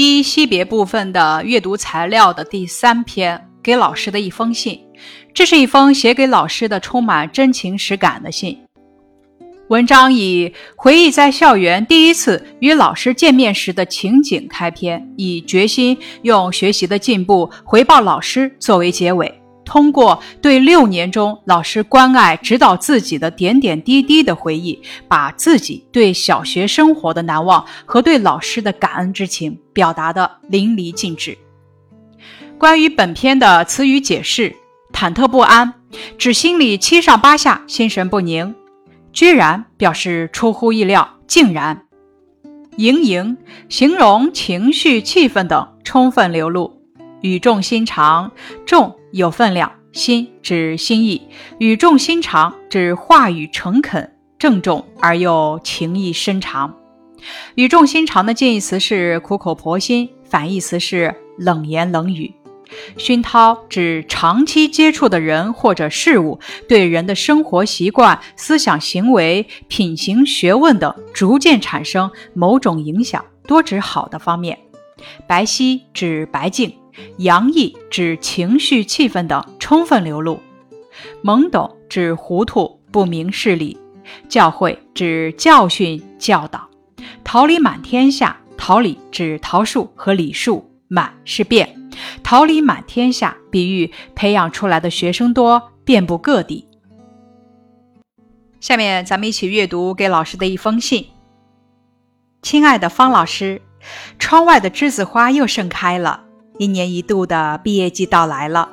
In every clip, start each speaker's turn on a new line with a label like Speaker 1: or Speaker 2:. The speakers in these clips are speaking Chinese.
Speaker 1: 一惜别部分的阅读材料的第三篇，给老师的一封信。这是一封写给老师的充满真情实感的信。文章以回忆在校园第一次与老师见面时的情景开篇，以决心用学习的进步回报老师作为结尾。通过对六年中老师关爱指导自己的点点滴滴的回忆，把自己对小学生活的难忘和对老师的感恩之情表达的淋漓尽致。关于本篇的词语解释：忐忑不安，指心里七上八下，心神不宁；居然表示出乎意料，竟然；盈盈，形容情绪、气氛等充分流露。语重心长，重有分量，心指心意，语重心长指话语诚恳郑重而又情意深长。语重心长的近义词是苦口婆心，反义词是冷言冷语。熏陶指长期接触的人或者事物，对人的生活习惯、思想行为、品行学问等逐渐产生某种影响，多指好的方面。白皙指白净。洋溢指情绪、气氛等充分流露；懵懂指糊涂、不明事理；教诲指教训、教导；桃李满天下，桃李指桃树和李树，满是遍，桃李满天下，比喻培养出来的学生多，遍布各地。下面咱们一起阅读给老师的一封信。亲爱的方老师，窗外的栀子花又盛开了。一年一度的毕业季到来了，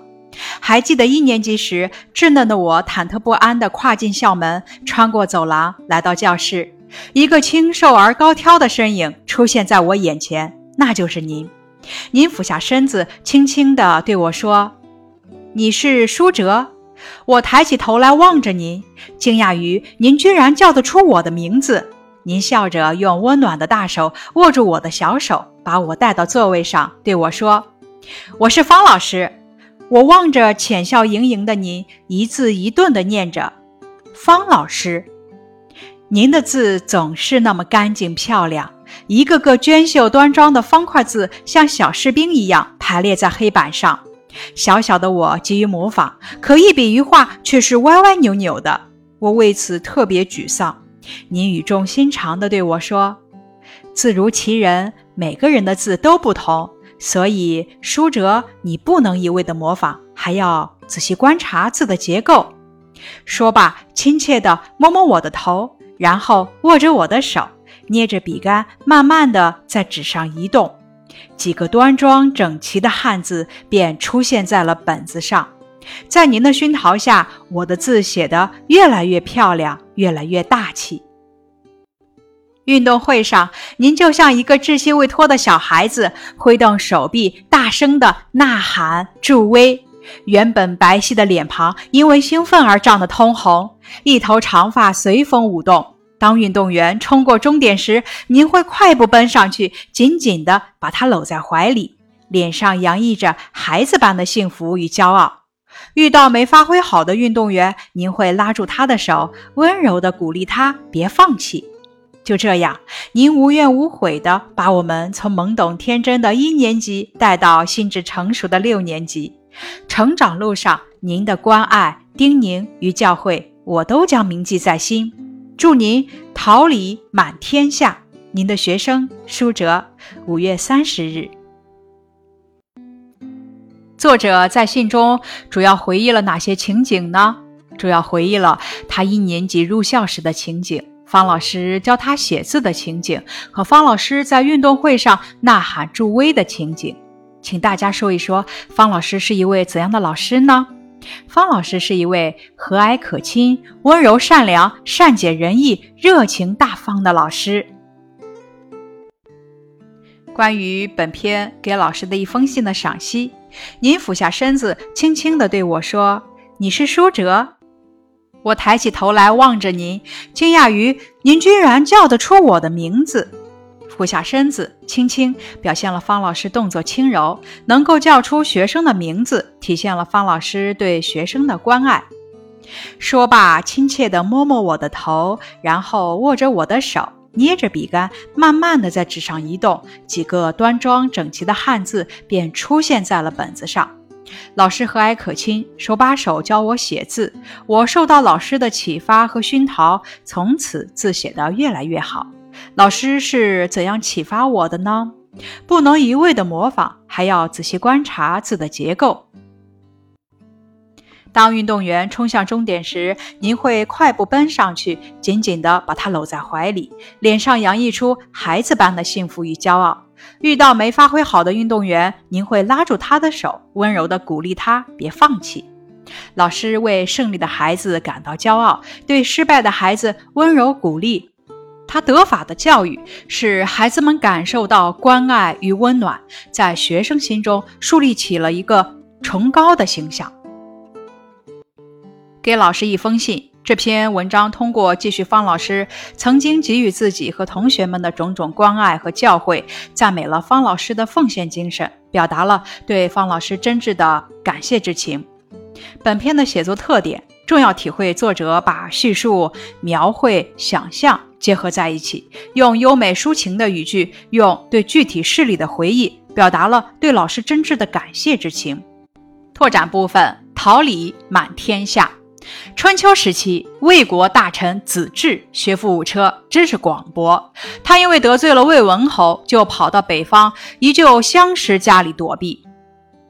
Speaker 1: 还记得一年级时，稚嫩的我忐忑不安地跨进校门，穿过走廊，来到教室。一个清瘦而高挑的身影出现在我眼前，那就是您。您俯下身子，轻轻地对我说：“你是舒哲。”我抬起头来望着您，惊讶于您居然叫得出我的名字。您笑着用温暖的大手握住我的小手，把我带到座位上，对我说。我是方老师，我望着浅笑盈盈的您，一字一顿地念着：“方老师，您的字总是那么干净漂亮，一个个娟秀端庄的方块字，像小士兵一样排列在黑板上。小小的我急于模仿，可一笔一画却是歪歪扭扭的，我为此特别沮丧。您语重心长地对我说：‘字如其人，每个人的字都不同。’”所以，舒哲，你不能一味的模仿，还要仔细观察字的结构。说罢，亲切地摸摸我的头，然后握着我的手，捏着笔杆，慢慢地在纸上移动，几个端庄整齐的汉字便出现在了本子上。在您的熏陶下，我的字写得越来越漂亮，越来越大气。运动会上，您就像一个稚气未脱的小孩子，挥动手臂，大声地呐喊助威。原本白皙的脸庞因为兴奋而涨得通红，一头长发随风舞动。当运动员冲过终点时，您会快步奔上去，紧紧地把他搂在怀里，脸上洋溢着孩子般的幸福与骄傲。遇到没发挥好的运动员，您会拉住他的手，温柔地鼓励他别放弃。就这样，您无怨无悔地把我们从懵懂天真的一年级带到心智成熟的六年级。成长路上，您的关爱、叮咛与教诲，我都将铭记在心。祝您桃李满天下！您的学生舒哲，五月三十日。作者在信中主要回忆了哪些情景呢？主要回忆了他一年级入校时的情景。方老师教他写字的情景和方老师在运动会上呐喊助威的情景，请大家说一说，方老师是一位怎样的老师呢？方老师是一位和蔼可亲、温柔善良、善解人意、热情大方的老师。关于本篇给老师的一封信的赏析，您俯下身子，轻轻地对我说：“你是舒哲。”我抬起头来望着您，惊讶于您居然叫得出我的名字。俯下身子，轻轻表现了方老师动作轻柔，能够叫出学生的名字，体现了方老师对学生的关爱。说罢，亲切地摸摸我的头，然后握着我的手，捏着笔杆，慢慢的在纸上移动，几个端庄整齐的汉字便出现在了本子上。老师和蔼可亲，手把手教我写字。我受到老师的启发和熏陶，从此字写得越来越好。老师是怎样启发我的呢？不能一味的模仿，还要仔细观察字的结构。当运动员冲向终点时，您会快步奔上去，紧紧地把他搂在怀里，脸上洋溢出孩子般的幸福与骄傲。遇到没发挥好的运动员，您会拉住他的手，温柔地鼓励他别放弃。老师为胜利的孩子感到骄傲，对失败的孩子温柔鼓励。他得法的教育使孩子们感受到关爱与温暖，在学生心中树立起了一个崇高的形象。给老师一封信。这篇文章通过继续方老师曾经给予自己和同学们的种种关爱和教诲，赞美了方老师的奉献精神，表达了对方老师真挚的感谢之情。本篇的写作特点，重要体会作者把叙述、描绘、想象结合在一起，用优美抒情的语句，用对具体事例的回忆，表达了对老师真挚的感谢之情。拓展部分：桃李满天下。春秋时期，魏国大臣子至学富五车，知识广博。他因为得罪了魏文侯，就跑到北方一旧相识家里躲避。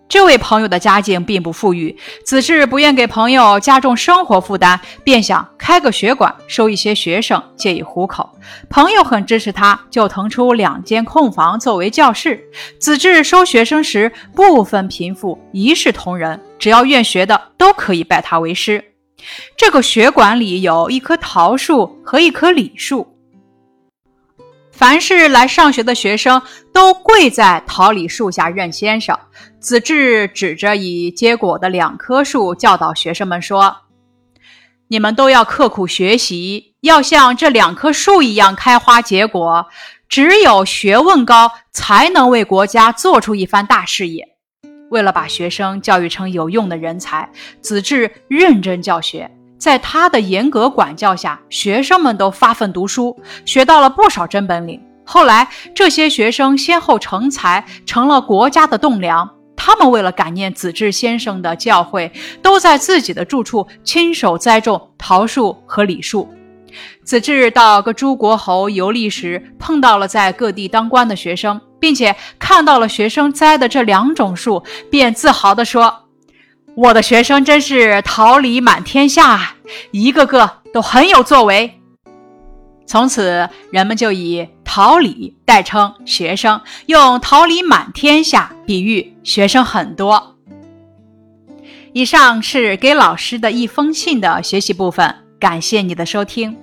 Speaker 1: 这位朋友的家境并不富裕，子至不愿给朋友加重生活负担，便想开个学馆，收一些学生，借以糊口。朋友很支持他，就腾出两间空房作为教室。子至收学生时，不分贫富，一视同仁，只要愿学的都可以拜他为师。这个学馆里有一棵桃树和一棵李树，凡是来上学的学生都跪在桃李树下认先生。子至指着已结果的两棵树，教导学生们说：“你们都要刻苦学习，要像这两棵树一样开花结果。只有学问高，才能为国家做出一番大事业。”为了把学生教育成有用的人才，子至认真教学。在他的严格管教下，学生们都发奋读书，学到了不少真本领。后来，这些学生先后成才，成了国家的栋梁。他们为了感念子至先生的教诲，都在自己的住处亲手栽种桃树和李树。子至到各诸国侯游历时，碰到了在各地当官的学生。并且看到了学生栽的这两种树，便自豪地说：“我的学生真是桃李满天下，一个个都很有作为。”从此，人们就以桃李代称学生，用桃李满天下比喻学生很多。以上是给老师的一封信的学习部分，感谢你的收听。